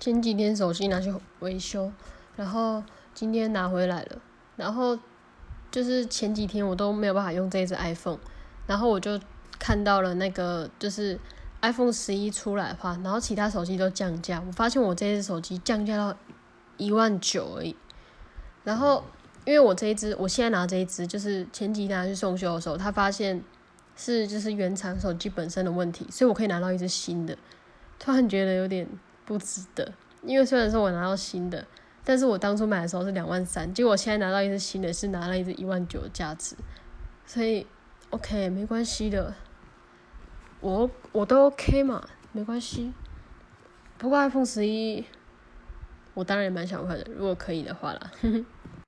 前几天手机拿去维修，然后今天拿回来了，然后就是前几天我都没有办法用这只 iPhone，然后我就看到了那个就是 iPhone 十一出来的话，然后其他手机都降价，我发现我这只手机降价到一万九而已，然后因为我这一只我现在拿这一只就是前几天拿去送修的时候，他发现是就是原厂手机本身的问题，所以我可以拿到一只新的，突然觉得有点。不值得，因为虽然说我拿到新的，但是我当初买的时候是两万三，结果我现在拿到一只新的，是拿了一只一万九的价值，所以 OK 没关系的，我我都 OK 嘛，没关系。不过 iPhone 十一，我当然也蛮想换的，如果可以的话啦。